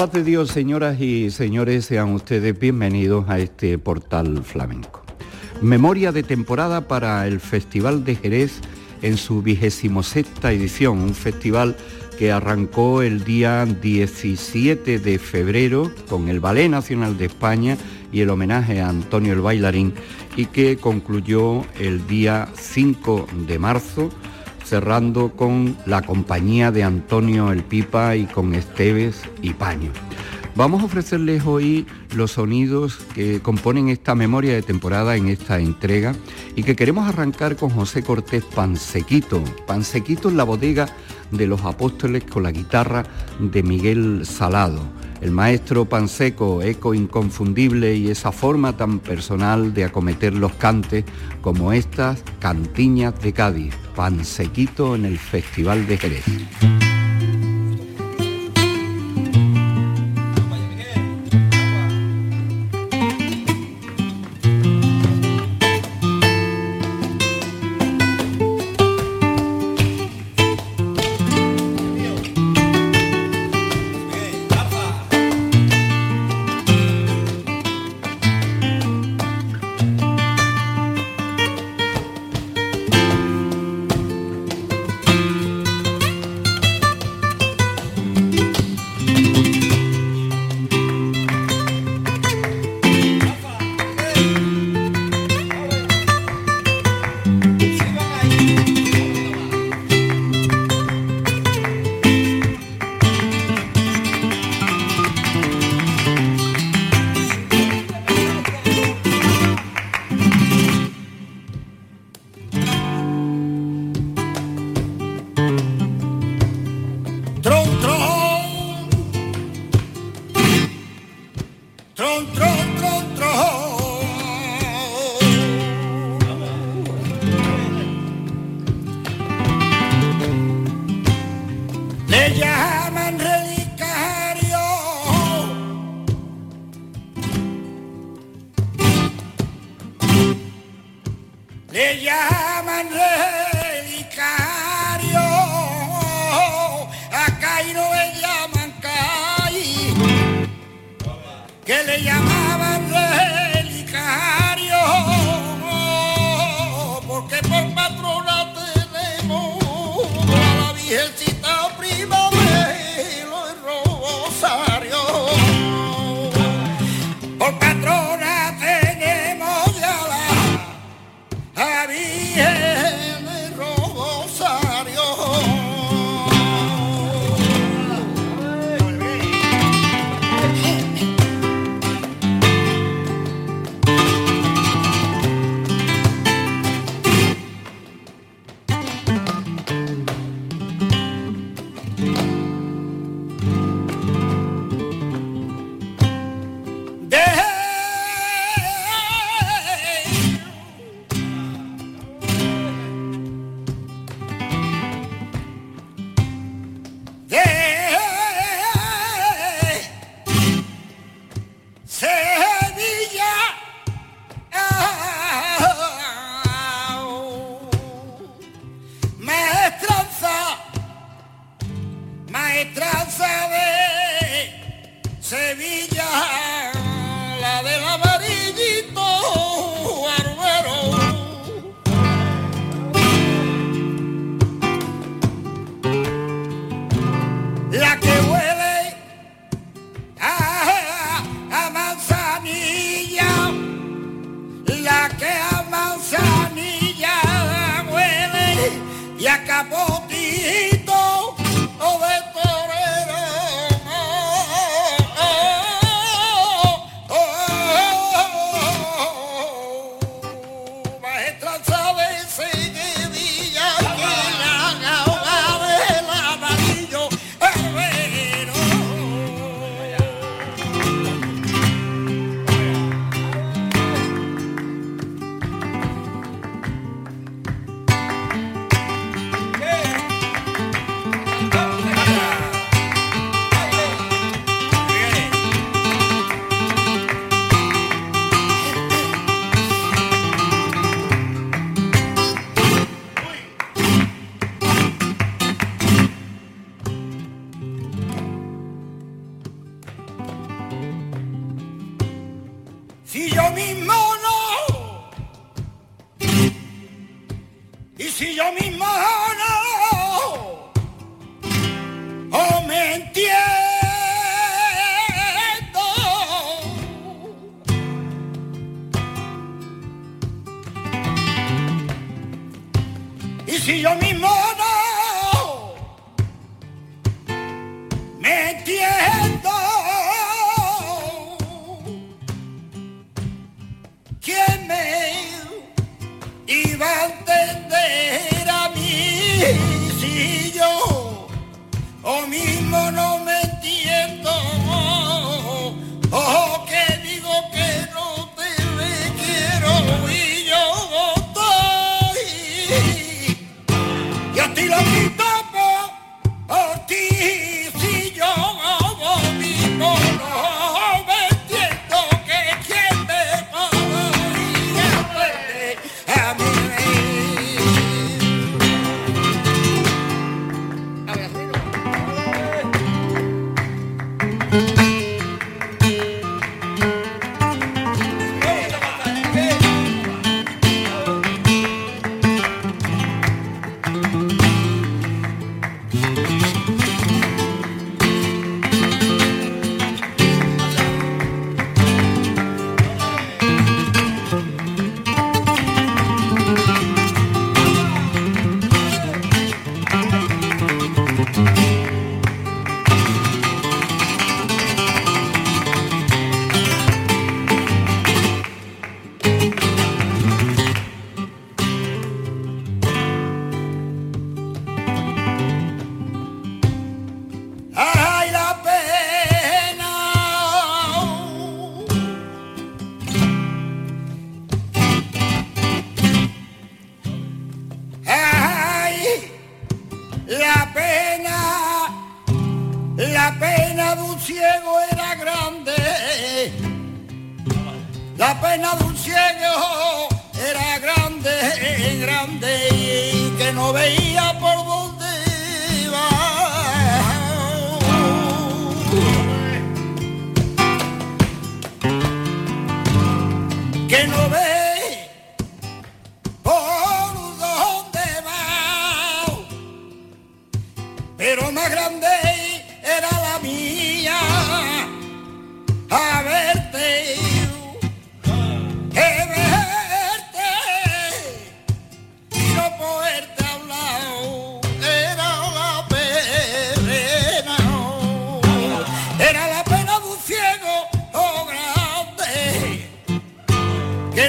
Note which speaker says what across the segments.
Speaker 1: Paz de Dios, señoras y señores, sean ustedes bienvenidos a este portal flamenco. Memoria de temporada para el Festival de Jerez en su vigésimo sexta edición, un festival que arrancó el día 17 de febrero con el Ballet Nacional de España y el homenaje a Antonio el Bailarín y que concluyó el día 5 de marzo cerrando con la compañía de Antonio El Pipa y con Esteves y Paño. Vamos a ofrecerles hoy los sonidos que componen esta memoria de temporada en esta entrega y que queremos arrancar con José Cortés Pansequito. Pansequito en la bodega de los apóstoles con la guitarra de Miguel Salado. El maestro Panseco, eco inconfundible y esa forma tan personal de acometer los cantes como estas cantiñas de Cádiz, Pansequito en el Festival de Jerez.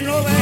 Speaker 2: No ve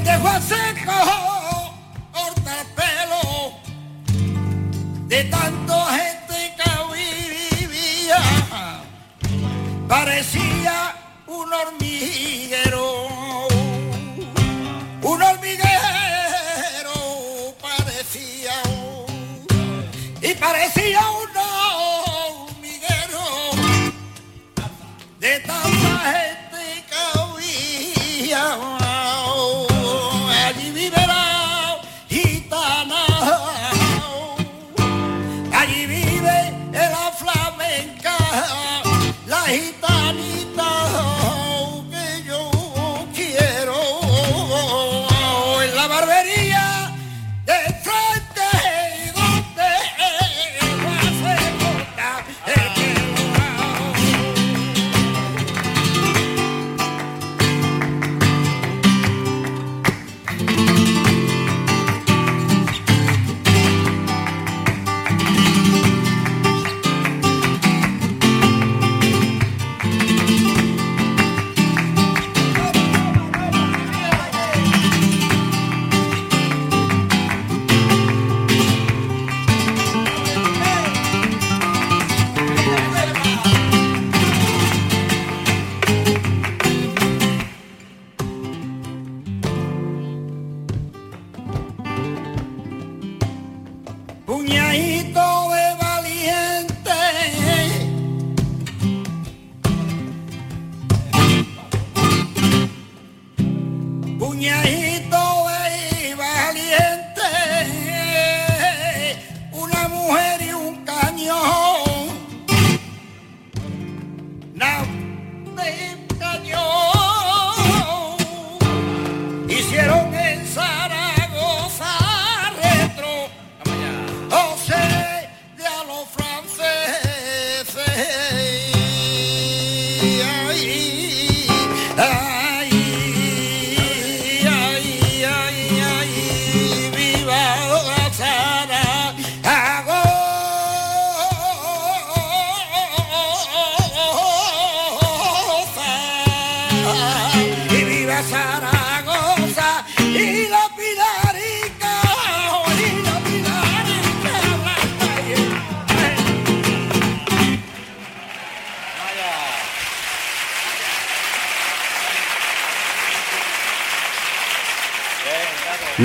Speaker 2: fue seco, corta el pelo de tanto gente que vivía. Parecía un hormiguero, un hormiguero parecía, y parecía un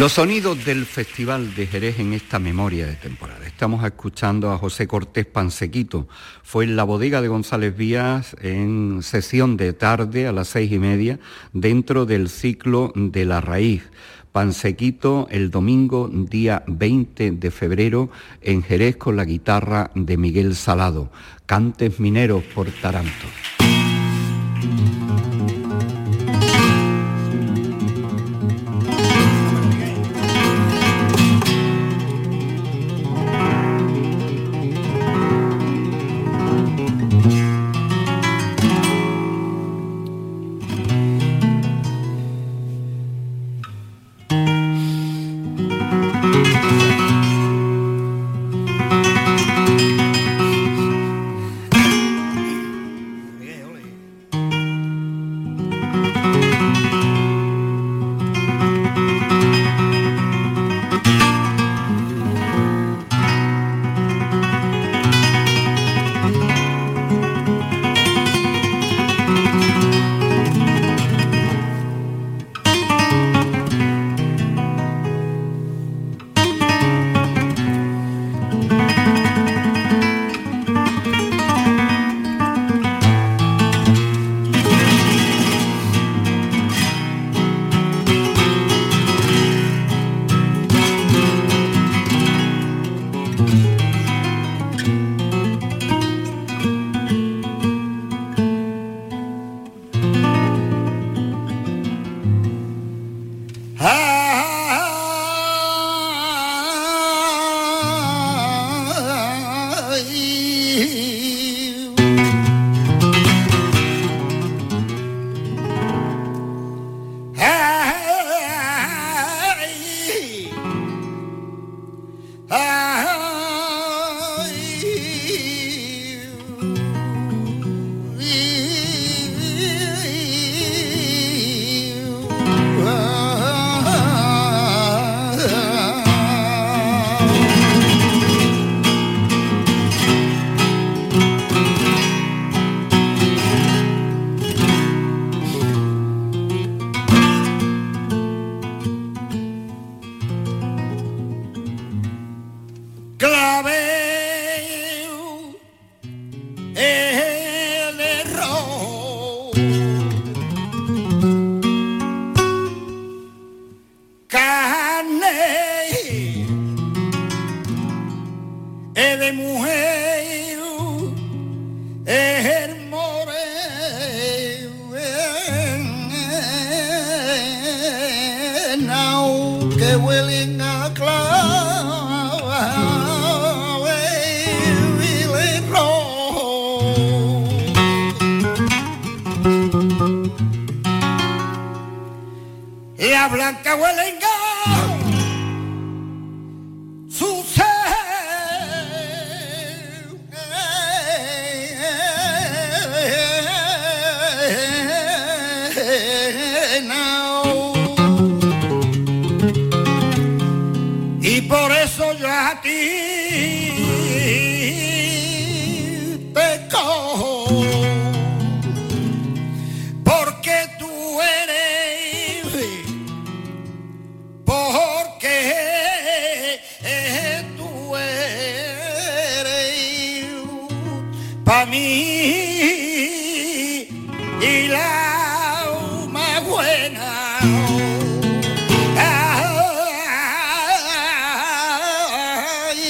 Speaker 1: Los sonidos del Festival de Jerez en esta memoria de temporada. Estamos escuchando a José Cortés Pansequito. Fue en la bodega de González Vías en sesión de tarde a las seis y media dentro del ciclo de la raíz. Pansequito el domingo día 20 de febrero en Jerez con la guitarra de Miguel Salado. Cantes mineros por Taranto.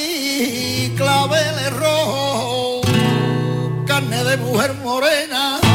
Speaker 2: maíz, claveles rojos, carne de mujer morena.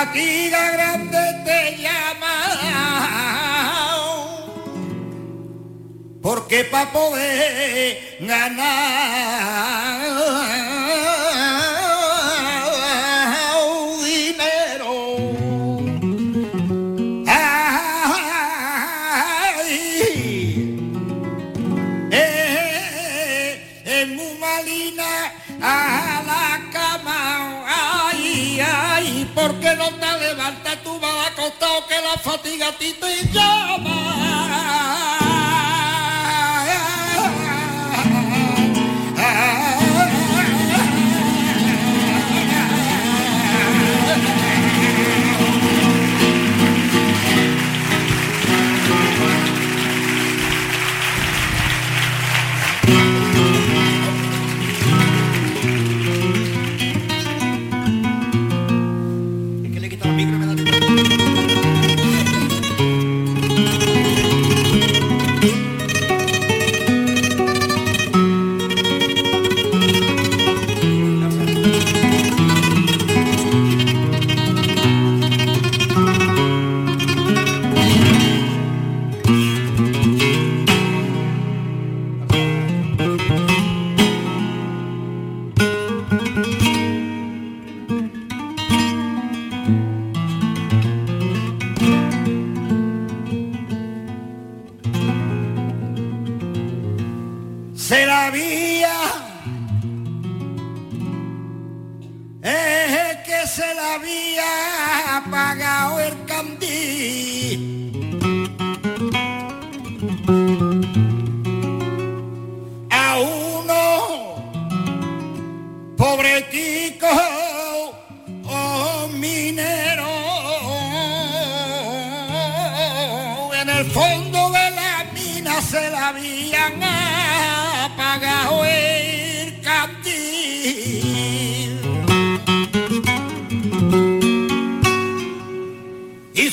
Speaker 2: a ti la grande te llama. Porque para poder ganar fatiga, Tito y yo. se la había, es que se la había.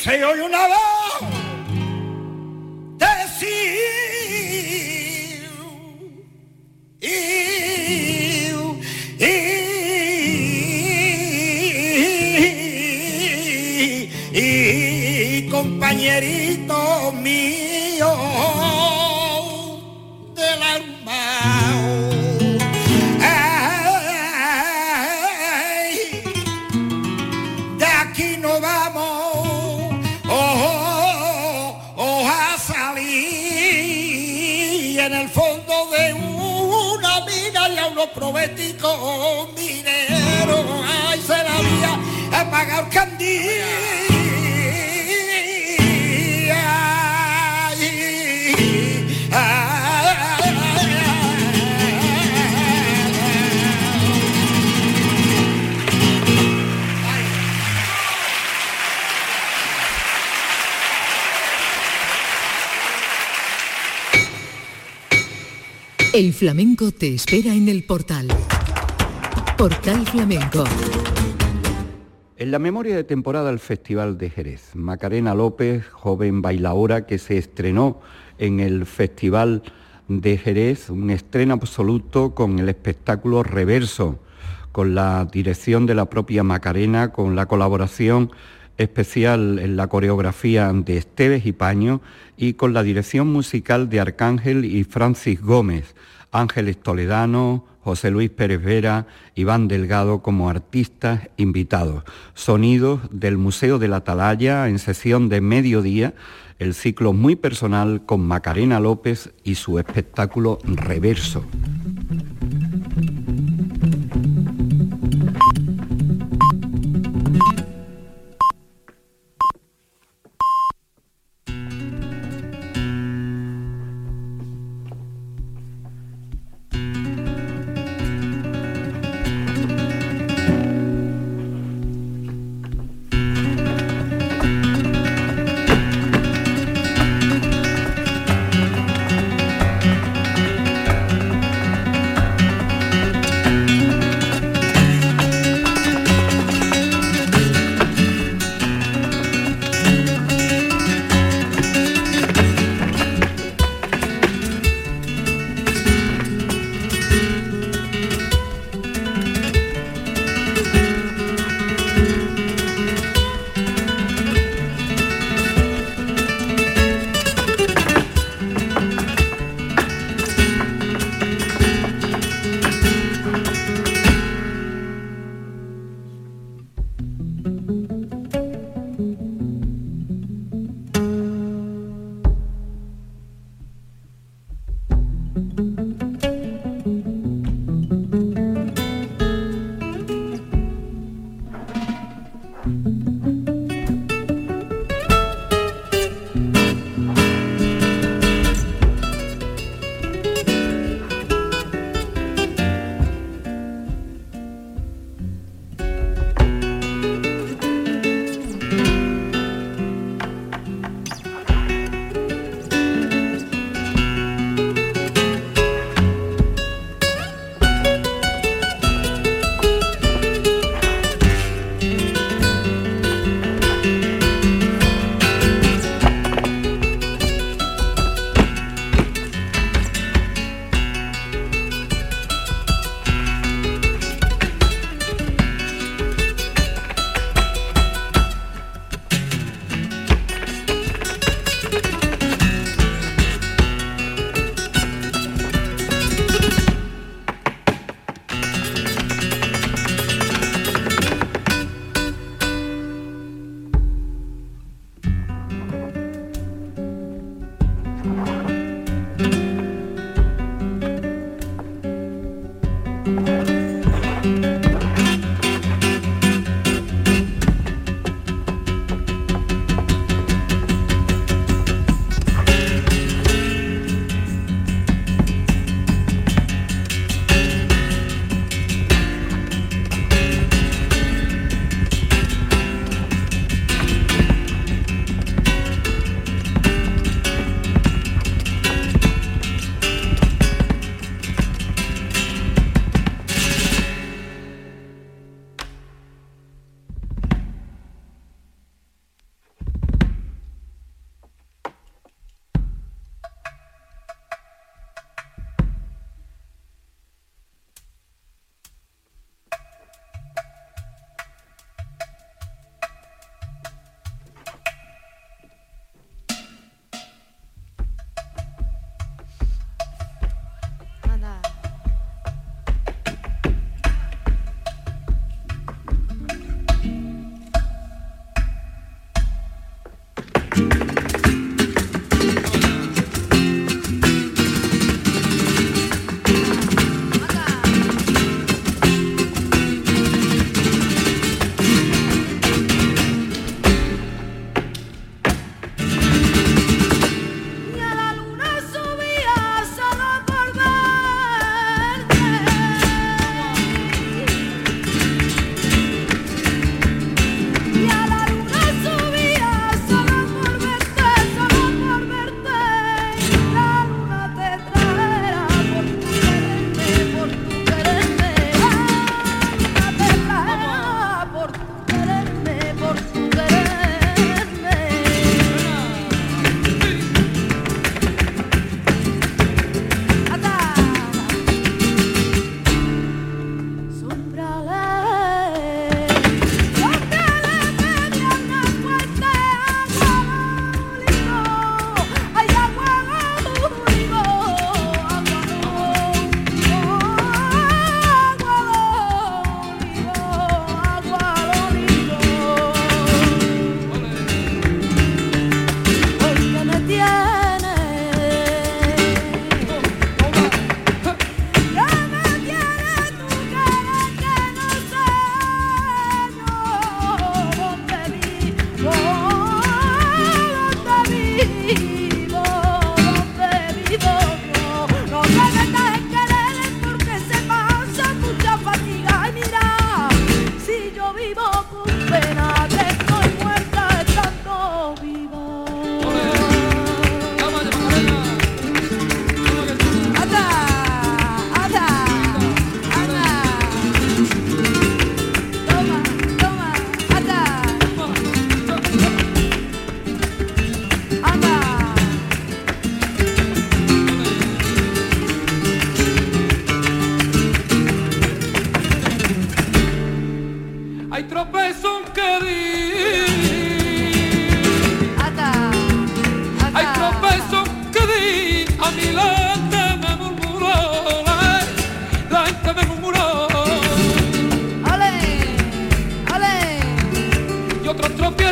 Speaker 2: Se oye una voz unos probéticos mineros ay se la había apagado candil
Speaker 3: El flamenco te espera en el portal. Portal Flamenco.
Speaker 1: En la memoria de temporada del Festival de Jerez, Macarena López, joven bailaora que se estrenó en el Festival de Jerez, un estreno absoluto con el espectáculo Reverso, con la dirección de la propia Macarena, con la colaboración especial en la coreografía de Esteves y Paño y con la dirección musical de Arcángel y Francis Gómez, Ángeles Toledano, José Luis Pérez Vera, Iván Delgado como artistas invitados. Sonidos del Museo de la Atalaya en sesión de mediodía, el ciclo muy personal con Macarena López y su espectáculo Reverso.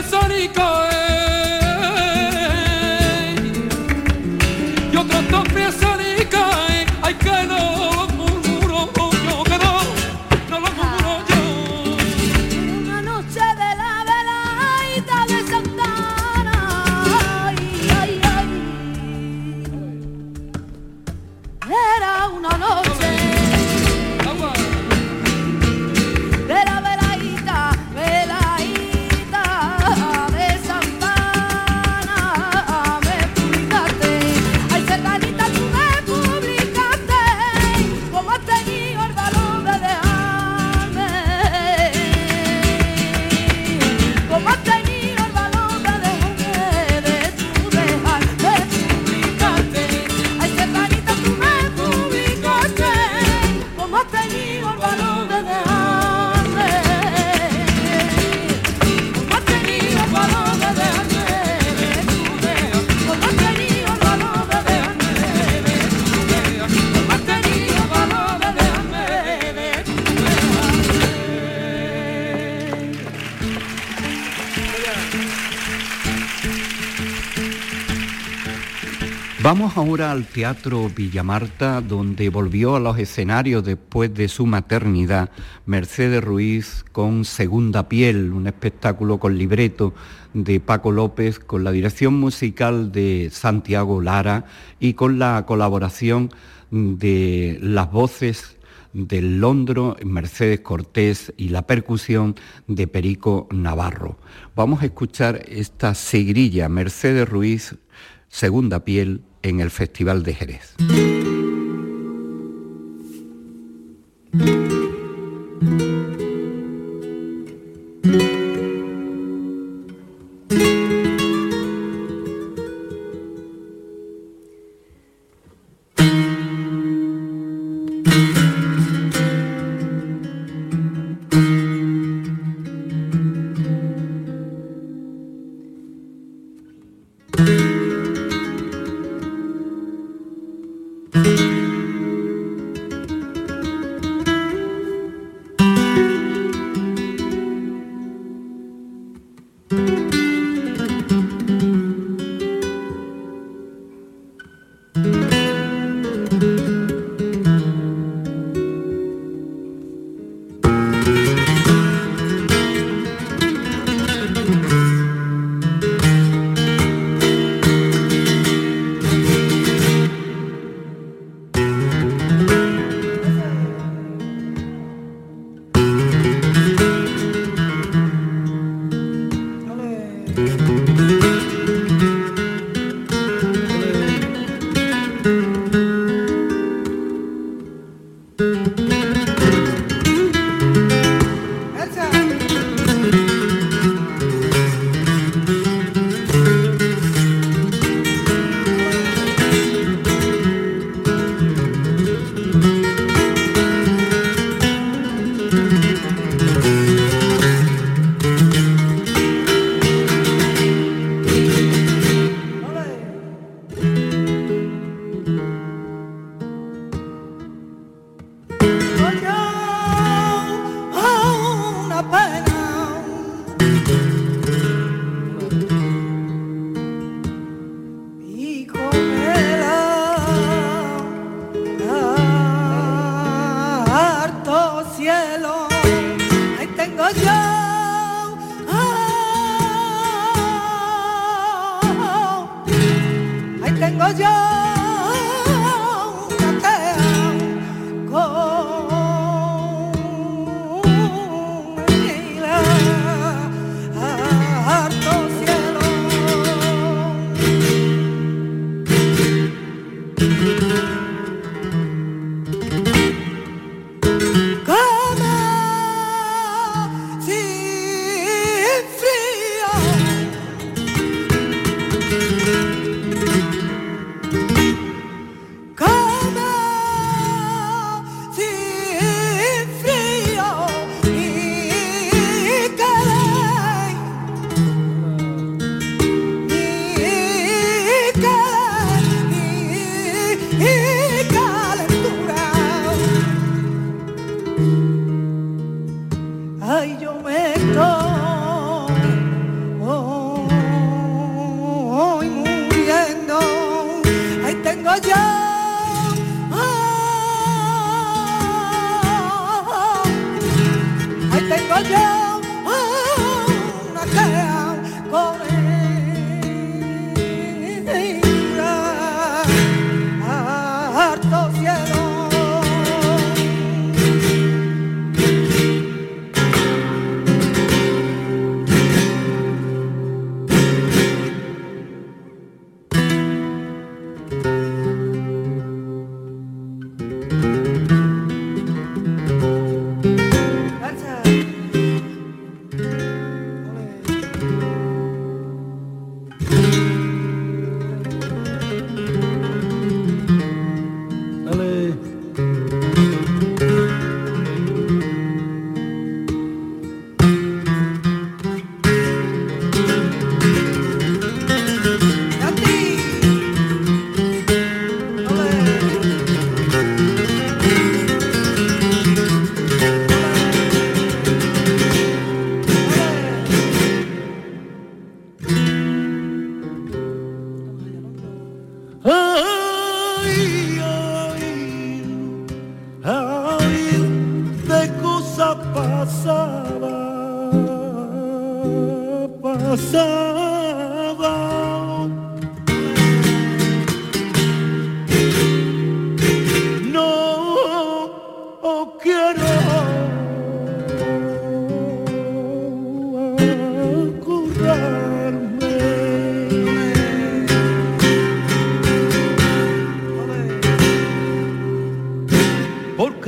Speaker 4: sonico
Speaker 1: Ahora al Teatro Villamarta, donde volvió a los escenarios después de su maternidad Mercedes Ruiz con Segunda Piel, un espectáculo con libreto de Paco López, con la dirección musical de Santiago Lara y con la colaboración de las voces del Londro, Mercedes Cortés y la percusión de Perico Navarro. Vamos a escuchar esta seguirilla, Mercedes Ruiz, Segunda Piel, en el Festival de Jerez.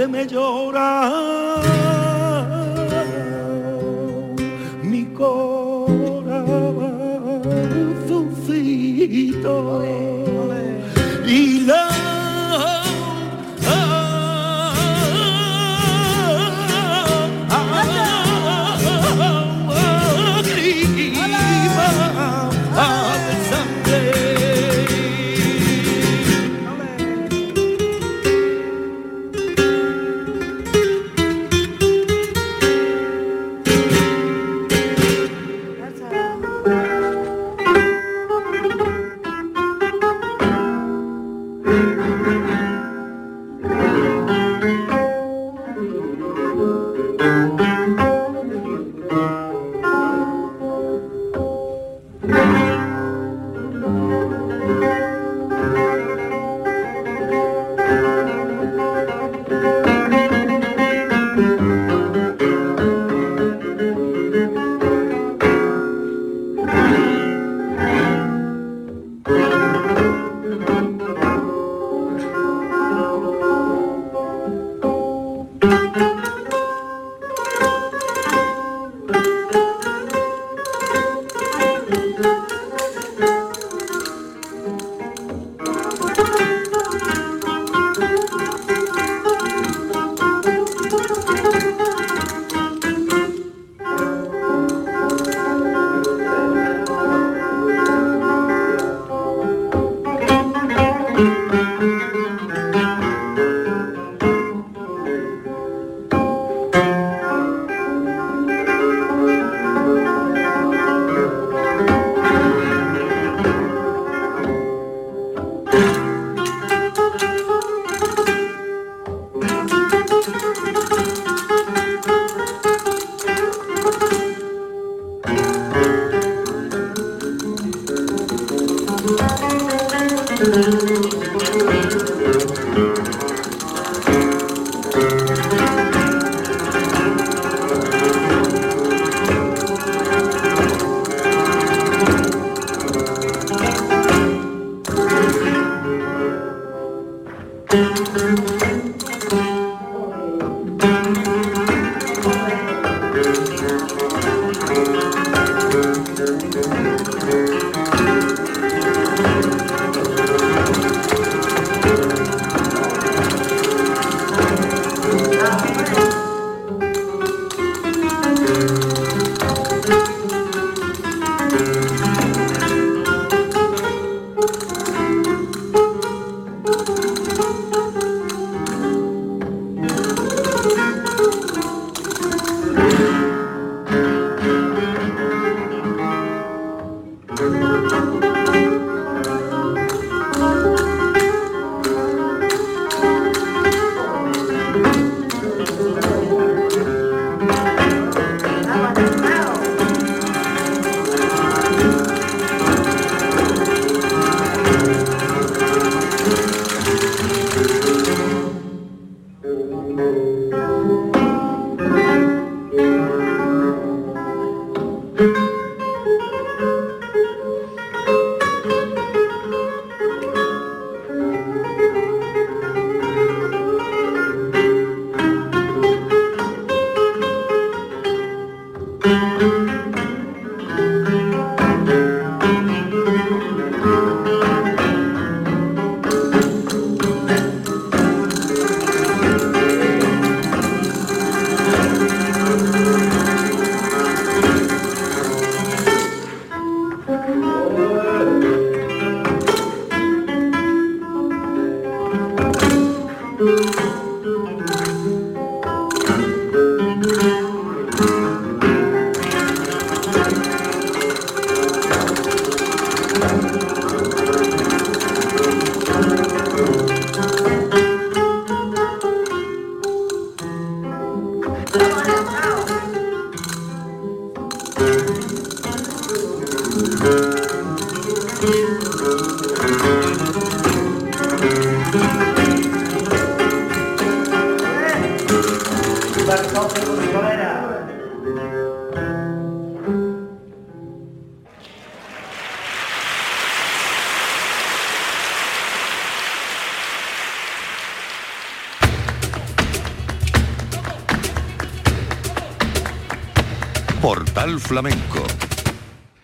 Speaker 5: me llorar.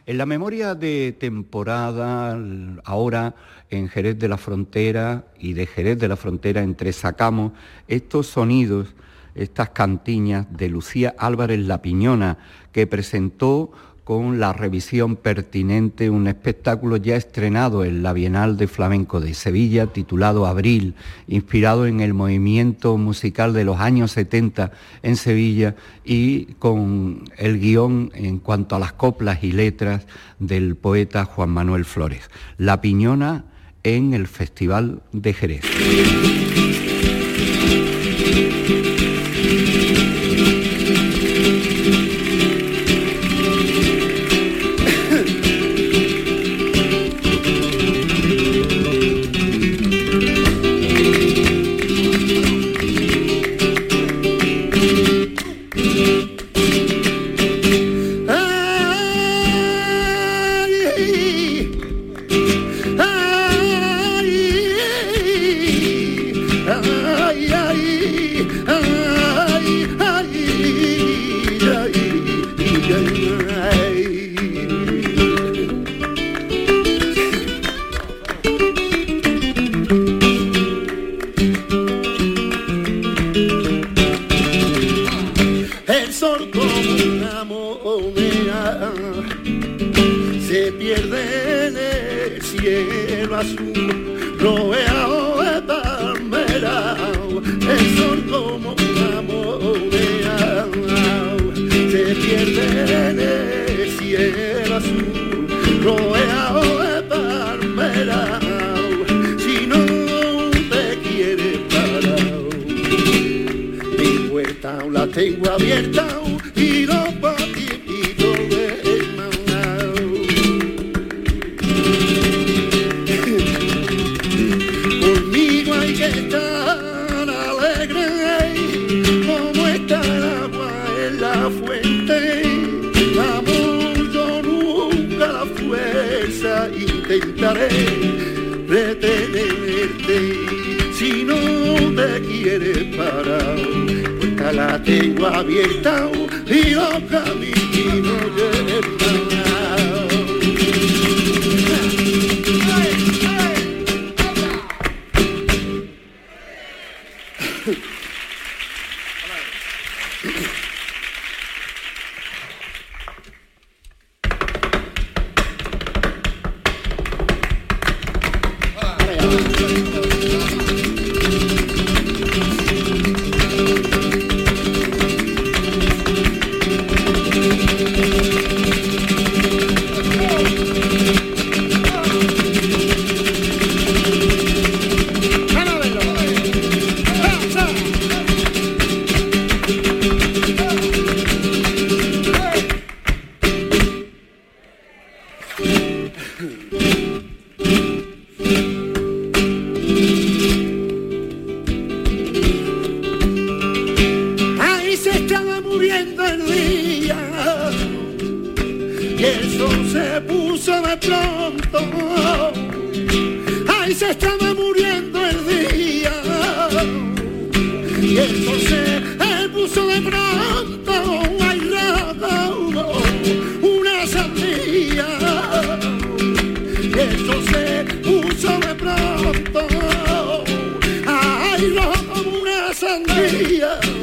Speaker 1: En la memoria de temporada, ahora en Jerez de la Frontera y de Jerez de la Frontera entresacamos estos sonidos, estas cantiñas de Lucía Álvarez La Piñona, que presentó con la revisión pertinente un espectáculo ya estrenado en la Bienal de Flamenco de Sevilla titulado Abril, inspirado en el movimiento musical de los años 70 en Sevilla y con el guion en cuanto a las coplas y letras del poeta Juan Manuel Flores. La Piñona en el Festival de Jerez.
Speaker 2: hey,
Speaker 5: detenerte si no
Speaker 2: te quieres parar. Puesta la tengo abierta y los caminos llevan. perdía y el sol se puso de pronto. Ahí se estaba muriendo el día y el sol se puso de pronto. Ay, robo, una sandía y el sol se puso de pronto. Ay, robo, una sandía.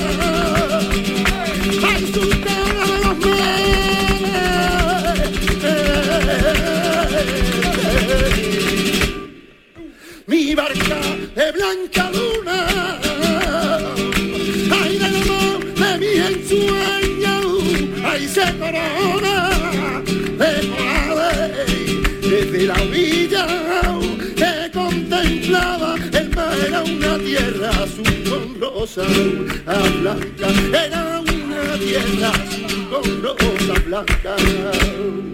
Speaker 2: tierra azul con rosa blanca, era una tierra azul con rosa blanca.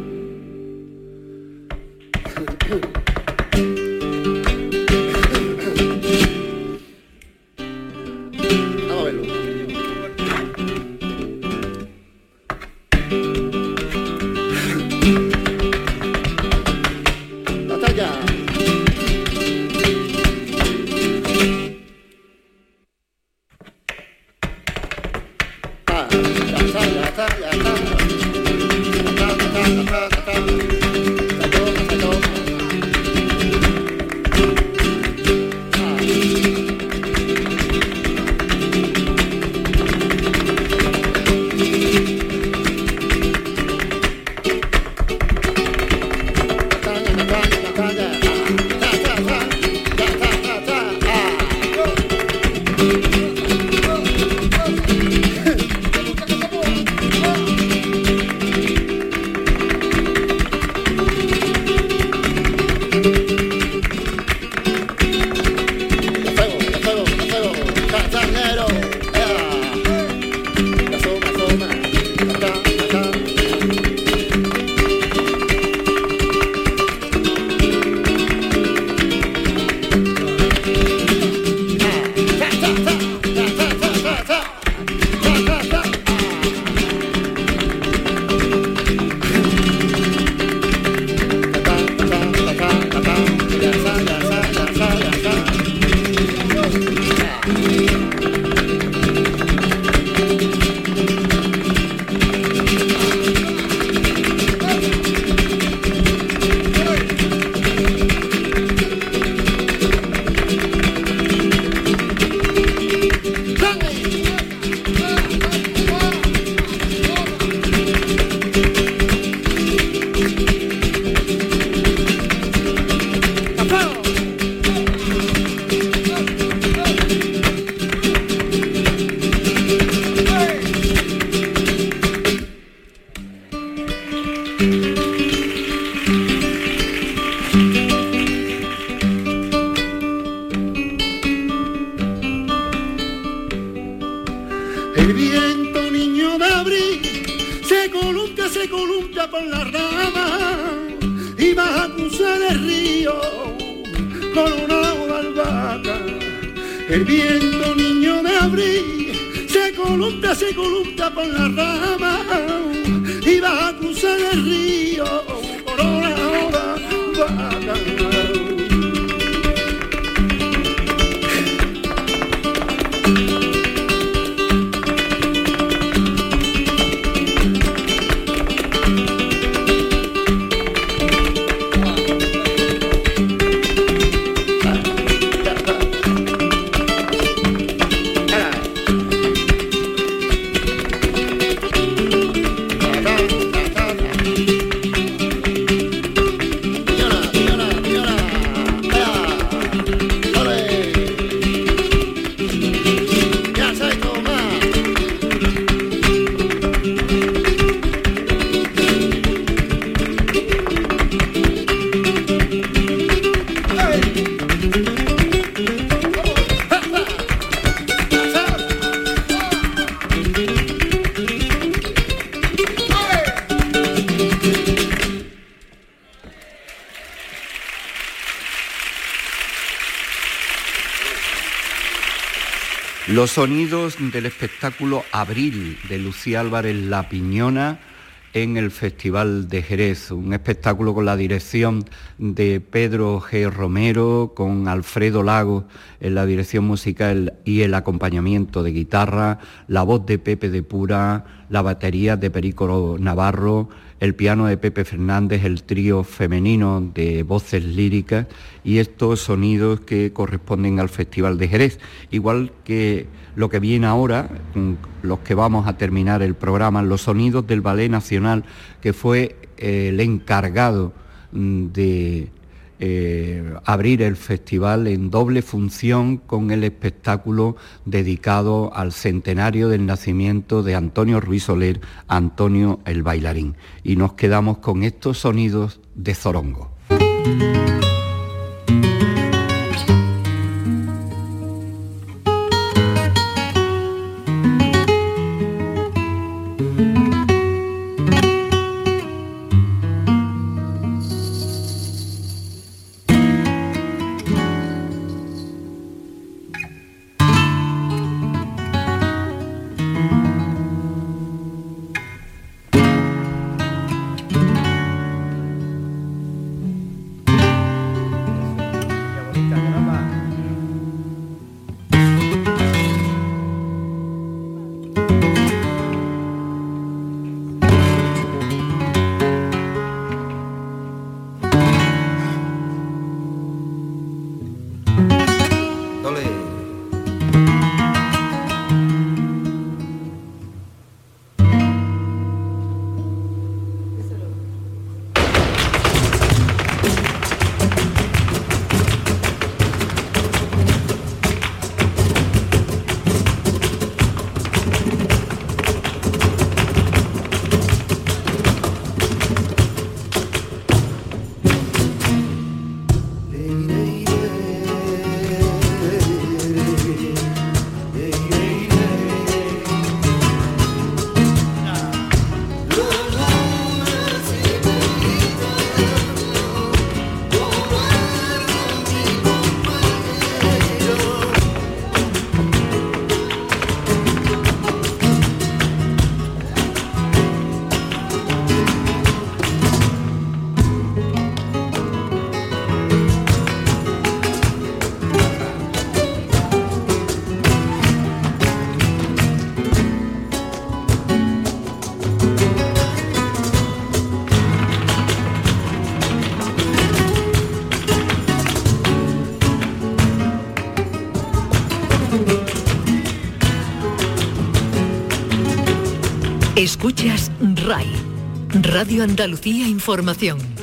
Speaker 1: Los sonidos del espectáculo Abril de Lucía Álvarez La Piñona en el Festival de Jerez, un espectáculo con la dirección de Pedro G. Romero, con Alfredo Lago en la dirección musical y el acompañamiento de guitarra, la voz de Pepe de Pura, la batería de Perico Navarro, el piano de Pepe Fernández, el trío femenino de voces líricas y estos sonidos que corresponden al Festival de Jerez, igual que lo que viene ahora, los que vamos a terminar el programa, los sonidos del Ballet Nacional, que fue eh, el encargado mm, de eh, abrir el festival en doble función con el espectáculo dedicado al centenario del nacimiento de Antonio Ruiz Soler, Antonio el bailarín. Y nos quedamos con estos sonidos de Zorongo.
Speaker 3: Escuchas RAI, Radio Andalucía Información.